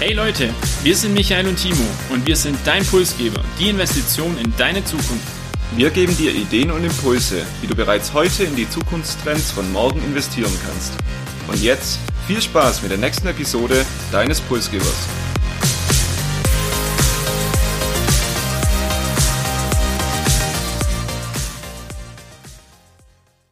Hey Leute, wir sind Michael und Timo und wir sind dein Pulsgeber, die Investition in deine Zukunft. Wir geben dir Ideen und Impulse, wie du bereits heute in die Zukunftstrends von morgen investieren kannst. Und jetzt viel Spaß mit der nächsten Episode deines Pulsgebers.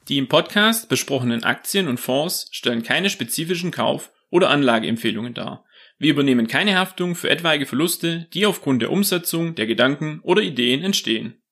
Die im Podcast besprochenen Aktien und Fonds stellen keine spezifischen Kauf- oder Anlageempfehlungen dar. Wir übernehmen keine Haftung für etwaige Verluste, die aufgrund der Umsetzung der Gedanken oder Ideen entstehen.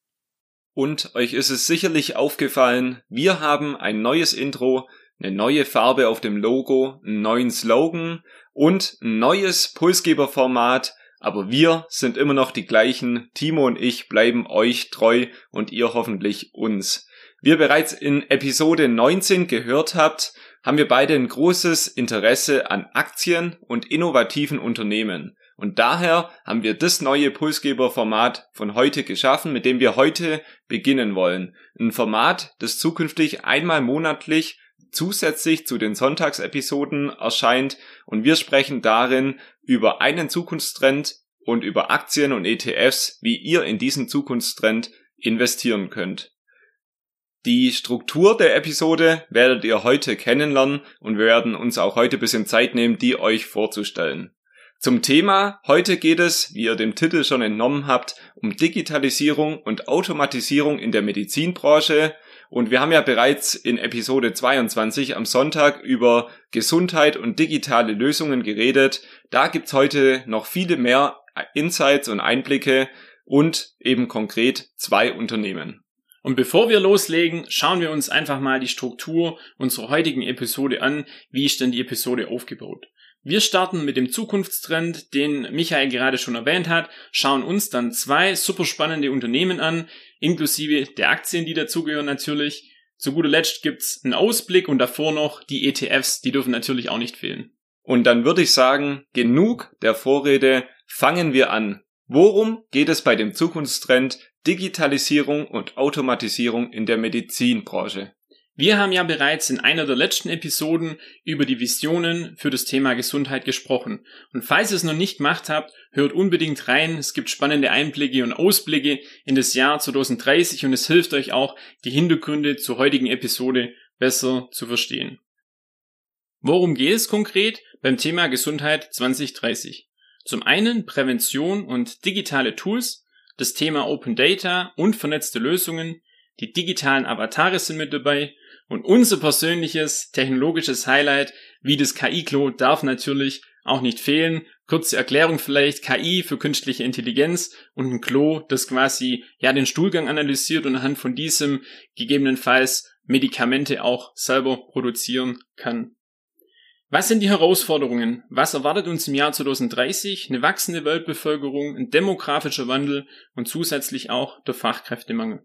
Und euch ist es sicherlich aufgefallen, wir haben ein neues Intro, eine neue Farbe auf dem Logo, einen neuen Slogan und ein neues Pulsgeberformat, aber wir sind immer noch die gleichen. Timo und ich bleiben euch treu und ihr hoffentlich uns. Wie ihr bereits in Episode 19 gehört habt, haben wir beide ein großes Interesse an Aktien und innovativen Unternehmen. Und daher haben wir das neue Pulsgeber-Format von heute geschaffen, mit dem wir heute beginnen wollen. Ein Format, das zukünftig einmal monatlich zusätzlich zu den Sonntagsepisoden erscheint und wir sprechen darin über einen Zukunftstrend und über Aktien und ETFs, wie ihr in diesen Zukunftstrend investieren könnt. Die Struktur der Episode werdet ihr heute kennenlernen und wir werden uns auch heute ein bisschen Zeit nehmen, die euch vorzustellen. Zum Thema heute geht es, wie ihr dem Titel schon entnommen habt, um Digitalisierung und Automatisierung in der Medizinbranche. Und wir haben ja bereits in Episode 22 am Sonntag über Gesundheit und digitale Lösungen geredet. Da gibt's heute noch viele mehr Insights und Einblicke und eben konkret zwei Unternehmen. Und bevor wir loslegen, schauen wir uns einfach mal die Struktur unserer heutigen Episode an. Wie ist denn die Episode aufgebaut? Wir starten mit dem Zukunftstrend, den Michael gerade schon erwähnt hat, schauen uns dann zwei super spannende Unternehmen an, inklusive der Aktien, die dazugehören natürlich. Zu guter Letzt gibt's einen Ausblick und davor noch die ETFs, die dürfen natürlich auch nicht fehlen. Und dann würde ich sagen, genug der Vorrede, fangen wir an. Worum geht es bei dem Zukunftstrend Digitalisierung und Automatisierung in der Medizinbranche. Wir haben ja bereits in einer der letzten Episoden über die Visionen für das Thema Gesundheit gesprochen. Und falls ihr es noch nicht gemacht habt, hört unbedingt rein. Es gibt spannende Einblicke und Ausblicke in das Jahr 2030 und es hilft euch auch, die Hintergründe zur heutigen Episode besser zu verstehen. Worum geht es konkret beim Thema Gesundheit 2030? Zum einen Prävention und digitale Tools, das Thema Open Data und vernetzte Lösungen, die digitalen Avatare sind mit dabei und unser persönliches technologisches Highlight, wie das KI-Klo, darf natürlich auch nicht fehlen. Kurze Erklärung vielleicht, KI für künstliche Intelligenz und ein Klo, das quasi ja den Stuhlgang analysiert und anhand von diesem gegebenenfalls Medikamente auch selber produzieren kann. Was sind die Herausforderungen? Was erwartet uns im Jahr 2030? Eine wachsende Weltbevölkerung, ein demografischer Wandel und zusätzlich auch der Fachkräftemangel.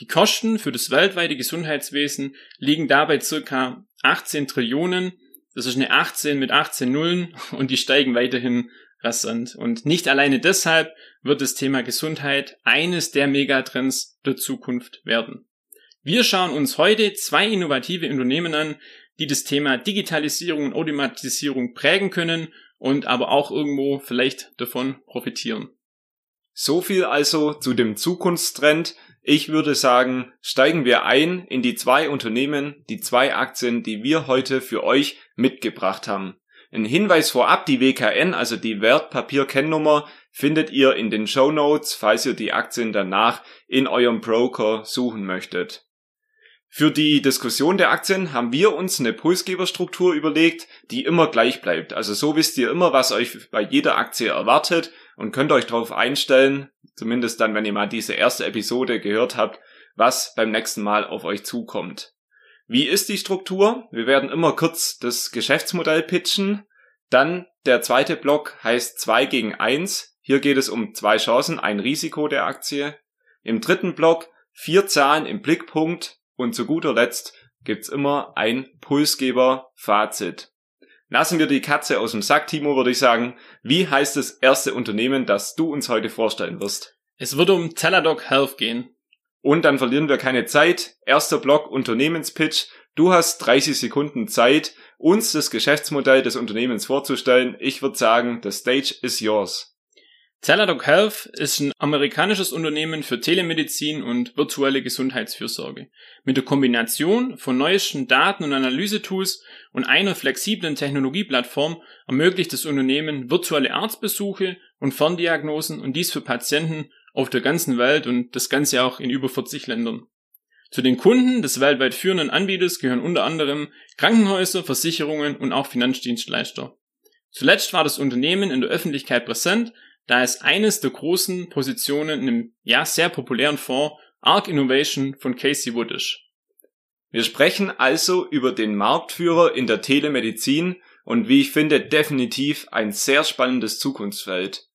Die Kosten für das weltweite Gesundheitswesen liegen dabei circa 18 Trillionen. Das ist eine 18 mit 18 Nullen und die steigen weiterhin rasant. Und nicht alleine deshalb wird das Thema Gesundheit eines der Megatrends der Zukunft werden. Wir schauen uns heute zwei innovative Unternehmen an, die das Thema Digitalisierung und Automatisierung prägen können und aber auch irgendwo vielleicht davon profitieren. So viel also zu dem Zukunftstrend. Ich würde sagen, steigen wir ein in die zwei Unternehmen, die zwei Aktien, die wir heute für euch mitgebracht haben. Ein Hinweis vorab, die WKN, also die Wertpapierkennnummer, findet ihr in den Show Notes, falls ihr die Aktien danach in eurem Broker suchen möchtet. Für die Diskussion der Aktien haben wir uns eine Pulsgeberstruktur überlegt, die immer gleich bleibt. Also so wisst ihr immer, was euch bei jeder Aktie erwartet und könnt euch darauf einstellen, zumindest dann, wenn ihr mal diese erste Episode gehört habt, was beim nächsten Mal auf euch zukommt. Wie ist die Struktur? Wir werden immer kurz das Geschäftsmodell pitchen. Dann der zweite Block heißt 2 gegen 1. Hier geht es um zwei Chancen, ein Risiko der Aktie. Im dritten Block vier Zahlen im Blickpunkt, und zu guter Letzt gibt's immer ein Pulsgeber-Fazit. Lassen wir die Katze aus dem Sack, Timo, würde ich sagen. Wie heißt das erste Unternehmen, das du uns heute vorstellen wirst? Es wird um Teladoc Health gehen. Und dann verlieren wir keine Zeit. Erster Block Unternehmenspitch. Du hast 30 Sekunden Zeit, uns das Geschäftsmodell des Unternehmens vorzustellen. Ich würde sagen, the stage is yours. Teladoc Health ist ein amerikanisches Unternehmen für Telemedizin und virtuelle Gesundheitsfürsorge. Mit der Kombination von neuesten Daten- und Analysetools und einer flexiblen Technologieplattform ermöglicht das Unternehmen virtuelle Arztbesuche und Ferndiagnosen und dies für Patienten auf der ganzen Welt und das Ganze auch in über 40 Ländern. Zu den Kunden des weltweit führenden Anbieters gehören unter anderem Krankenhäuser, Versicherungen und auch Finanzdienstleister. Zuletzt war das Unternehmen in der Öffentlichkeit präsent, da es eines der großen Positionen einem ja sehr populären Fonds Arc Innovation von Casey Wood ist. Wir sprechen also über den Marktführer in der Telemedizin und wie ich finde definitiv ein sehr spannendes Zukunftsfeld.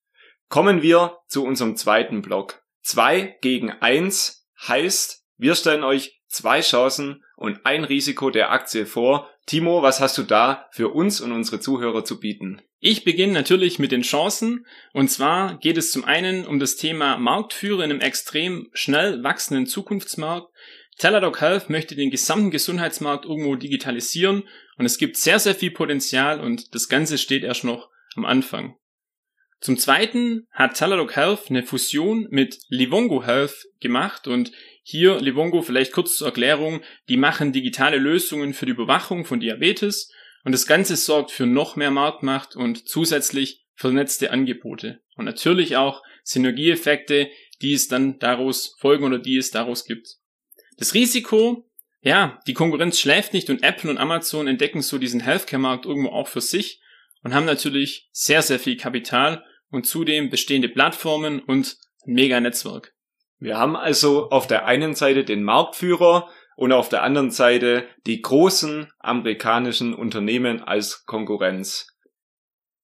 Kommen wir zu unserem zweiten Block. Zwei gegen eins heißt, wir stellen euch zwei Chancen und ein Risiko der Aktie vor. Timo, was hast du da für uns und unsere Zuhörer zu bieten? Ich beginne natürlich mit den Chancen. Und zwar geht es zum einen um das Thema Marktführer in einem extrem schnell wachsenden Zukunftsmarkt. Teladoc Health möchte den gesamten Gesundheitsmarkt irgendwo digitalisieren und es gibt sehr, sehr viel Potenzial und das Ganze steht erst noch am Anfang. Zum zweiten hat Teladoc Health eine Fusion mit Livongo Health gemacht und hier Livongo vielleicht kurz zur Erklärung, die machen digitale Lösungen für die Überwachung von Diabetes und das Ganze sorgt für noch mehr Marktmacht und zusätzlich vernetzte Angebote. Und natürlich auch Synergieeffekte, die es dann daraus folgen oder die es daraus gibt. Das Risiko, ja, die Konkurrenz schläft nicht und Apple und Amazon entdecken so diesen Healthcare-Markt irgendwo auch für sich und haben natürlich sehr, sehr viel Kapital und zudem bestehende Plattformen und ein Mega-Netzwerk. Wir haben also auf der einen Seite den Marktführer und auf der anderen Seite die großen amerikanischen Unternehmen als Konkurrenz.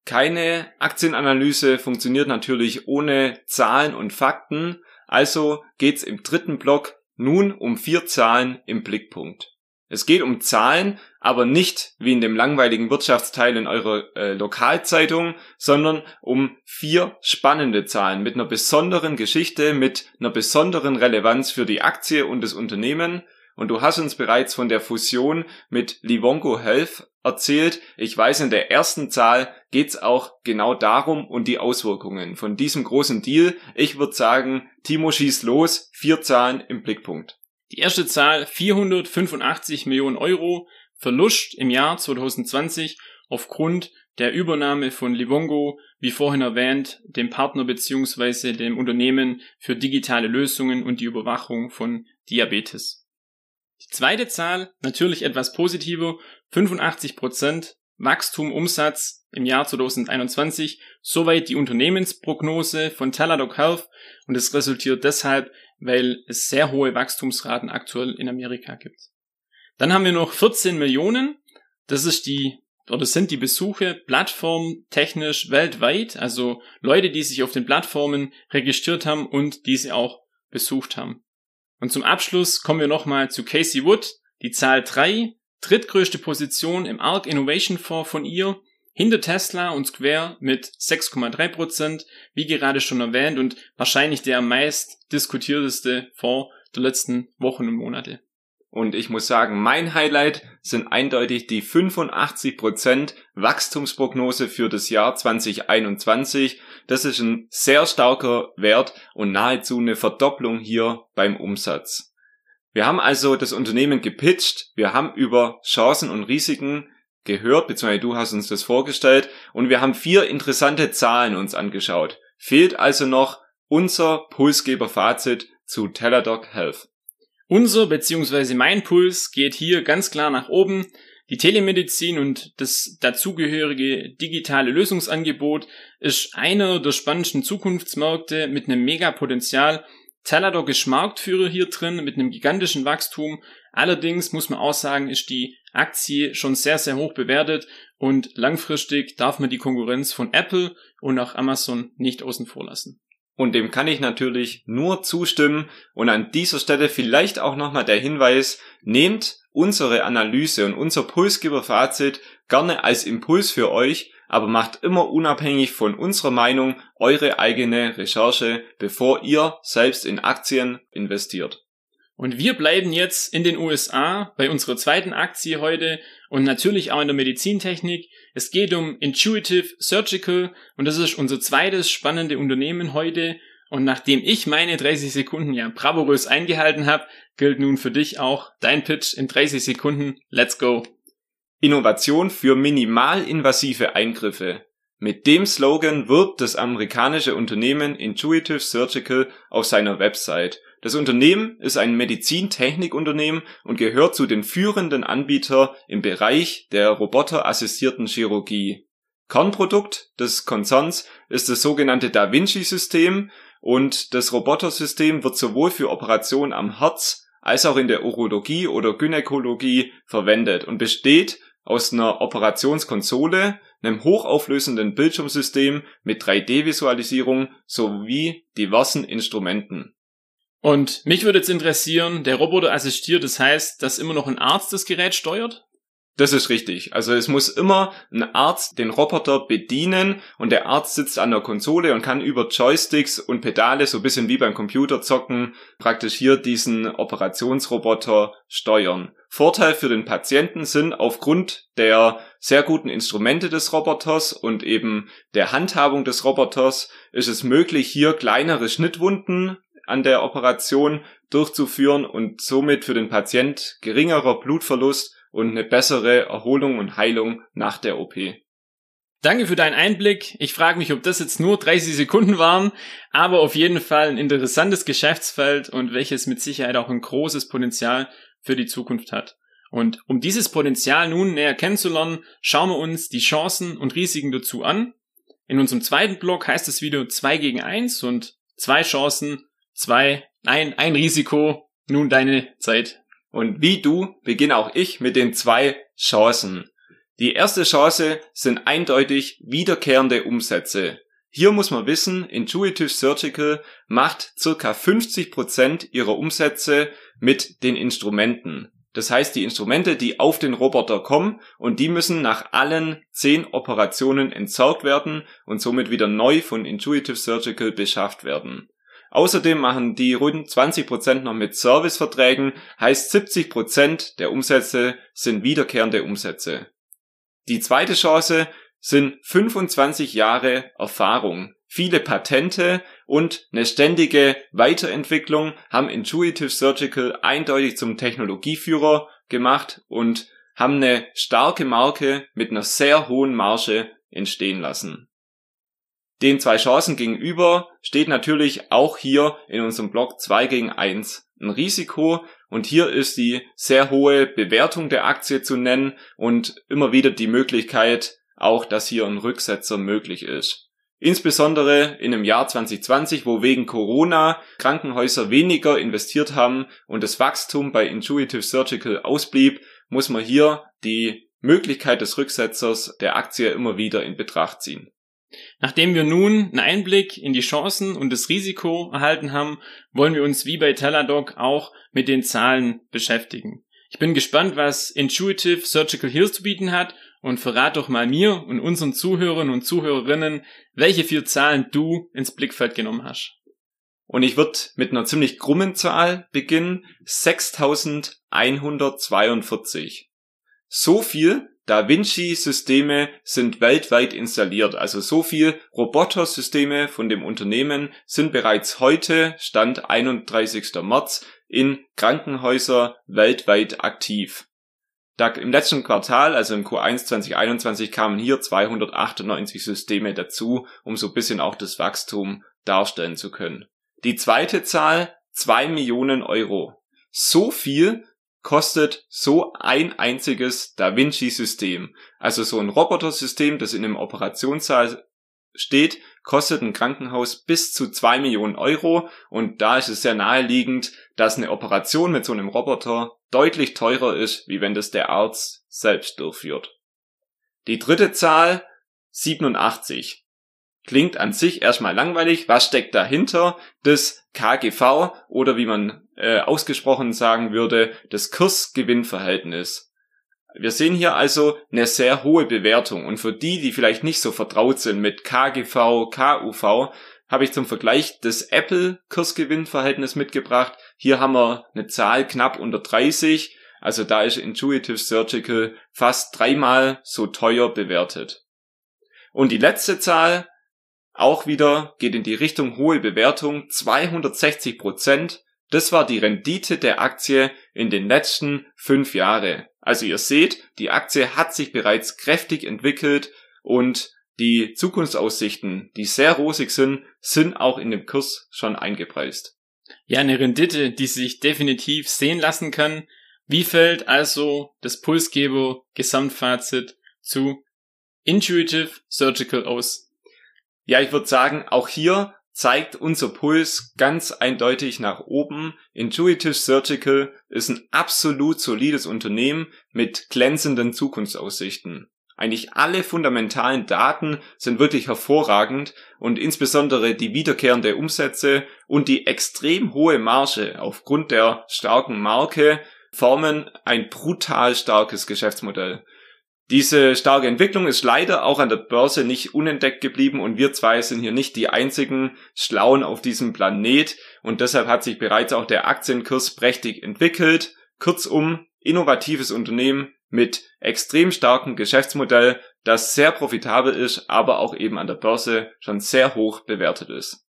Keine Aktienanalyse funktioniert natürlich ohne Zahlen und Fakten, also geht's im dritten Block nun um vier Zahlen im Blickpunkt. Es geht um Zahlen, aber nicht wie in dem langweiligen Wirtschaftsteil in eurer äh, Lokalzeitung, sondern um vier spannende Zahlen mit einer besonderen Geschichte, mit einer besonderen Relevanz für die Aktie und das Unternehmen. Und du hast uns bereits von der Fusion mit Livongo Health erzählt. Ich weiß, in der ersten Zahl geht's auch genau darum und die Auswirkungen von diesem großen Deal. Ich würde sagen, Timo schießt los, vier Zahlen im Blickpunkt. Die erste Zahl 485 Millionen Euro Verlust im Jahr 2020 aufgrund der Übernahme von Livongo, wie vorhin erwähnt, dem Partner bzw. dem Unternehmen für digitale Lösungen und die Überwachung von Diabetes. Die zweite Zahl, natürlich etwas positiver, 85 Prozent Wachstum Umsatz im Jahr 2021, soweit die Unternehmensprognose von Teladoc Health und es resultiert deshalb weil es sehr hohe Wachstumsraten aktuell in Amerika gibt. Dann haben wir noch 14 Millionen. Das ist die oder sind die Besuche plattformtechnisch weltweit, also Leute, die sich auf den Plattformen registriert haben und diese auch besucht haben. Und zum Abschluss kommen wir nochmal zu Casey Wood, die Zahl 3, drittgrößte Position im ARC Innovation Fonds von ihr hinter Tesla und Square mit 6,3%, wie gerade schon erwähnt, und wahrscheinlich der meist diskutierteste Fonds der letzten Wochen und Monate. Und ich muss sagen, mein Highlight sind eindeutig die 85% Wachstumsprognose für das Jahr 2021. Das ist ein sehr starker Wert und nahezu eine Verdopplung hier beim Umsatz. Wir haben also das Unternehmen gepitcht, wir haben über Chancen und Risiken gehört, beziehungsweise du hast uns das vorgestellt und wir haben vier interessante Zahlen uns angeschaut. Fehlt also noch unser Pulsgeber-Fazit zu Teladoc Health. Unser bzw. mein Puls geht hier ganz klar nach oben. Die Telemedizin und das dazugehörige digitale Lösungsangebot ist einer der spannendsten Zukunftsmärkte mit einem Megapotenzial. Teladoc ist Marktführer hier drin mit einem gigantischen Wachstum. Allerdings muss man auch sagen, ist die Aktie schon sehr, sehr hoch bewertet und langfristig darf man die Konkurrenz von Apple und auch Amazon nicht außen vor lassen. Und dem kann ich natürlich nur zustimmen und an dieser Stelle vielleicht auch nochmal der Hinweis, nehmt unsere Analyse und unser Pulsgeber-Fazit gerne als Impuls für euch, aber macht immer unabhängig von unserer Meinung eure eigene Recherche, bevor ihr selbst in Aktien investiert. Und wir bleiben jetzt in den USA bei unserer zweiten Aktie heute und natürlich auch in der Medizintechnik. Es geht um Intuitive Surgical und das ist unser zweites spannende Unternehmen heute. Und nachdem ich meine 30 Sekunden ja bravourös eingehalten habe, gilt nun für dich auch dein Pitch in 30 Sekunden. Let's go! Innovation für minimalinvasive Eingriffe. Mit dem Slogan wirbt das amerikanische Unternehmen Intuitive Surgical auf seiner Website. Das Unternehmen ist ein Medizintechnikunternehmen und gehört zu den führenden Anbietern im Bereich der roboterassistierten Chirurgie. Kernprodukt des Konzerns ist das sogenannte Da Vinci System und das Robotersystem wird sowohl für Operationen am Herz als auch in der Urologie oder Gynäkologie verwendet und besteht aus einer Operationskonsole, einem hochauflösenden Bildschirmsystem mit 3D-Visualisierung sowie diversen Instrumenten. Und mich würde jetzt interessieren, der Roboter assistiert, das heißt, dass immer noch ein Arzt das Gerät steuert? Das ist richtig. Also es muss immer ein Arzt den Roboter bedienen und der Arzt sitzt an der Konsole und kann über Joysticks und Pedale, so ein bisschen wie beim Computerzocken, praktisch hier diesen Operationsroboter steuern. Vorteil für den Patienten sind aufgrund der sehr guten Instrumente des Roboters und eben der Handhabung des Roboters ist es möglich, hier kleinere Schnittwunden an der Operation durchzuführen und somit für den Patient geringerer Blutverlust und eine bessere Erholung und Heilung nach der OP. Danke für deinen Einblick. Ich frage mich, ob das jetzt nur 30 Sekunden waren, aber auf jeden Fall ein interessantes Geschäftsfeld und welches mit Sicherheit auch ein großes Potenzial für die Zukunft hat. Und um dieses Potenzial nun näher kennenzulernen, schauen wir uns die Chancen und Risiken dazu an. In unserem zweiten Blog heißt das Video 2 gegen 1 und zwei Chancen, zwei, nein, ein Risiko. Nun deine Zeit. Und wie du beginne auch ich mit den zwei Chancen. Die erste Chance sind eindeutig wiederkehrende Umsätze. Hier muss man wissen, Intuitive Surgical macht circa 50 Prozent ihrer Umsätze mit den Instrumenten. Das heißt, die Instrumente, die auf den Roboter kommen und die müssen nach allen 10 Operationen entsorgt werden und somit wieder neu von Intuitive Surgical beschafft werden. Außerdem machen die rund 20% noch mit Serviceverträgen, heißt 70% der Umsätze sind wiederkehrende Umsätze. Die zweite Chance sind 25 Jahre Erfahrung. Viele Patente und eine ständige Weiterentwicklung haben Intuitive Surgical eindeutig zum Technologieführer gemacht und haben eine starke Marke mit einer sehr hohen Marge entstehen lassen. Den zwei Chancen gegenüber steht natürlich auch hier in unserem Blog 2 gegen 1 ein Risiko und hier ist die sehr hohe Bewertung der Aktie zu nennen und immer wieder die Möglichkeit auch, dass hier ein Rücksetzer möglich ist. Insbesondere in dem Jahr 2020, wo wegen Corona Krankenhäuser weniger investiert haben und das Wachstum bei Intuitive Surgical ausblieb, muss man hier die Möglichkeit des Rücksetzers der Aktie immer wieder in Betracht ziehen. Nachdem wir nun einen Einblick in die Chancen und das Risiko erhalten haben, wollen wir uns wie bei Teladoc auch mit den Zahlen beschäftigen. Ich bin gespannt, was Intuitive Surgical Heals zu bieten hat und verrat doch mal mir und unseren Zuhörern und Zuhörerinnen, welche vier Zahlen du ins Blickfeld genommen hast. Und ich würde mit einer ziemlich krummen Zahl beginnen, 6142. So viel da Vinci-Systeme sind weltweit installiert, also so viel Roboter-Systeme von dem Unternehmen sind bereits heute, Stand 31. März, in Krankenhäuser weltweit aktiv. Da Im letzten Quartal, also im Q1 2021, kamen hier 298 Systeme dazu, um so ein bisschen auch das Wachstum darstellen zu können. Die zweite Zahl, zwei Millionen Euro. So viel kostet so ein einziges Da Vinci System. Also so ein Robotersystem, das in einem Operationssaal steht, kostet ein Krankenhaus bis zu zwei Millionen Euro und da ist es sehr naheliegend, dass eine Operation mit so einem Roboter deutlich teurer ist, wie wenn das der Arzt selbst durchführt. Die dritte Zahl 87. Klingt an sich erstmal langweilig. Was steckt dahinter? Das KGV oder wie man äh, ausgesprochen sagen würde, das Kursgewinnverhältnis. Wir sehen hier also eine sehr hohe Bewertung und für die, die vielleicht nicht so vertraut sind mit KGV, KUV, habe ich zum Vergleich das Apple Kursgewinnverhältnis mitgebracht. Hier haben wir eine Zahl knapp unter 30. Also da ist Intuitive Surgical fast dreimal so teuer bewertet. Und die letzte Zahl, auch wieder, geht in die Richtung hohe Bewertung, 260 Prozent. Das war die Rendite der Aktie in den letzten fünf Jahren. Also ihr seht, die Aktie hat sich bereits kräftig entwickelt und die Zukunftsaussichten, die sehr rosig sind, sind auch in dem Kurs schon eingepreist. Ja, eine Rendite, die sich definitiv sehen lassen kann. Wie fällt also das Pulsgeber Gesamtfazit zu Intuitive Surgical aus? Ja, ich würde sagen, auch hier zeigt unser Puls ganz eindeutig nach oben. Intuitive Surgical ist ein absolut solides Unternehmen mit glänzenden Zukunftsaussichten. Eigentlich alle fundamentalen Daten sind wirklich hervorragend und insbesondere die wiederkehrende Umsätze und die extrem hohe Marge aufgrund der starken Marke formen ein brutal starkes Geschäftsmodell. Diese starke Entwicklung ist leider auch an der Börse nicht unentdeckt geblieben und wir zwei sind hier nicht die einzigen Schlauen auf diesem Planet und deshalb hat sich bereits auch der Aktienkurs prächtig entwickelt. Kurzum, innovatives Unternehmen mit extrem starkem Geschäftsmodell, das sehr profitabel ist, aber auch eben an der Börse schon sehr hoch bewertet ist.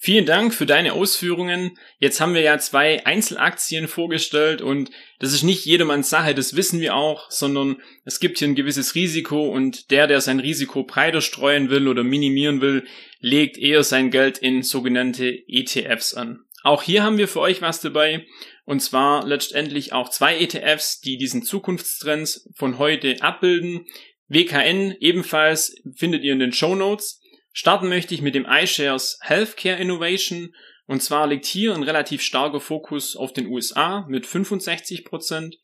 Vielen Dank für deine Ausführungen. Jetzt haben wir ja zwei Einzelaktien vorgestellt und das ist nicht jedermanns Sache, das wissen wir auch, sondern es gibt hier ein gewisses Risiko und der, der sein Risiko breiter streuen will oder minimieren will, legt eher sein Geld in sogenannte ETFs an. Auch hier haben wir für euch was dabei und zwar letztendlich auch zwei ETFs, die diesen Zukunftstrends von heute abbilden. WKN ebenfalls findet ihr in den Show Notes. Starten möchte ich mit dem iShares Healthcare Innovation. Und zwar liegt hier ein relativ starker Fokus auf den USA mit 65%.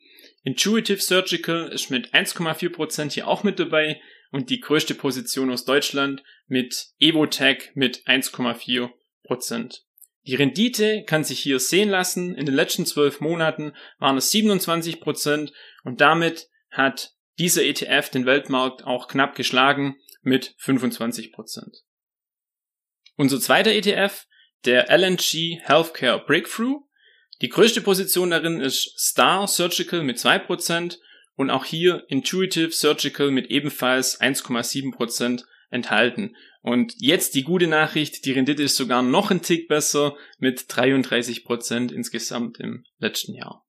Intuitive Surgical ist mit 1,4% hier auch mit dabei und die größte Position aus Deutschland mit Evotech mit 1,4%. Die Rendite kann sich hier sehen lassen. In den letzten zwölf Monaten waren es 27% und damit hat dieser ETF den Weltmarkt auch knapp geschlagen mit 25%. Unser zweiter ETF, der LNG Healthcare Breakthrough. Die größte Position darin ist Star Surgical mit 2% und auch hier Intuitive Surgical mit ebenfalls 1,7% enthalten. Und jetzt die gute Nachricht, die Rendite ist sogar noch ein Tick besser mit 33% insgesamt im letzten Jahr.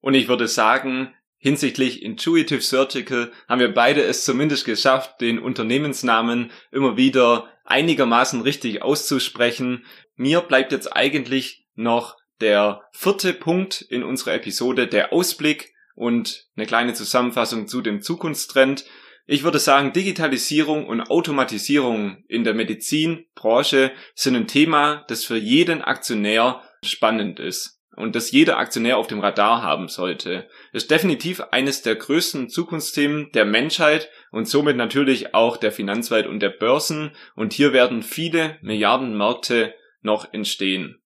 Und ich würde sagen, hinsichtlich Intuitive Surgical haben wir beide es zumindest geschafft, den Unternehmensnamen immer wieder einigermaßen richtig auszusprechen. Mir bleibt jetzt eigentlich noch der vierte Punkt in unserer Episode, der Ausblick und eine kleine Zusammenfassung zu dem Zukunftstrend. Ich würde sagen, Digitalisierung und Automatisierung in der Medizinbranche sind ein Thema, das für jeden Aktionär spannend ist und das jeder Aktionär auf dem Radar haben sollte. ist definitiv eines der größten Zukunftsthemen der Menschheit und somit natürlich auch der Finanzwelt und der Börsen und hier werden viele Milliardenmärkte noch entstehen.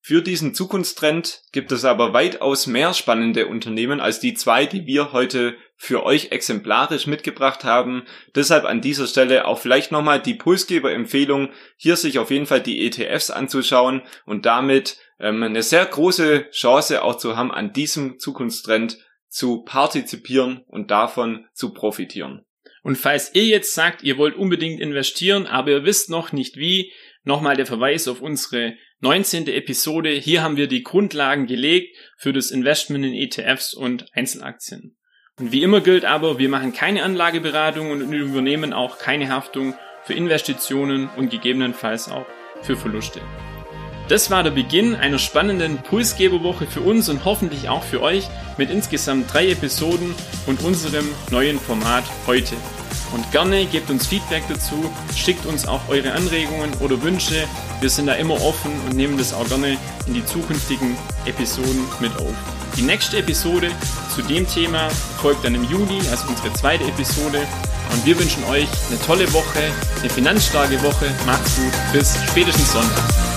Für diesen Zukunftstrend gibt es aber weitaus mehr spannende Unternehmen als die zwei, die wir heute für euch exemplarisch mitgebracht haben. Deshalb an dieser Stelle auch vielleicht nochmal die Pulsgeber-Empfehlung, hier sich auf jeden Fall die ETFs anzuschauen und damit ähm, eine sehr große Chance auch zu haben, an diesem Zukunftstrend zu partizipieren und davon zu profitieren. Und falls ihr jetzt sagt, ihr wollt unbedingt investieren, aber ihr wisst noch nicht wie, nochmal der Verweis auf unsere 19. Episode. Hier haben wir die Grundlagen gelegt für das Investment in ETFs und Einzelaktien. Und wie immer gilt aber, wir machen keine Anlageberatung und übernehmen auch keine Haftung für Investitionen und gegebenenfalls auch für Verluste. Das war der Beginn einer spannenden Pulsgeberwoche für uns und hoffentlich auch für euch mit insgesamt drei Episoden und unserem neuen Format heute. Und gerne gebt uns Feedback dazu, schickt uns auch eure Anregungen oder Wünsche. Wir sind da immer offen und nehmen das auch gerne in die zukünftigen Episoden mit auf. Die nächste Episode zu dem Thema folgt dann im Juni, also unsere zweite Episode. Und wir wünschen euch eine tolle Woche, eine finanzstarke Woche. Macht's gut, bis spätestens Sonntag.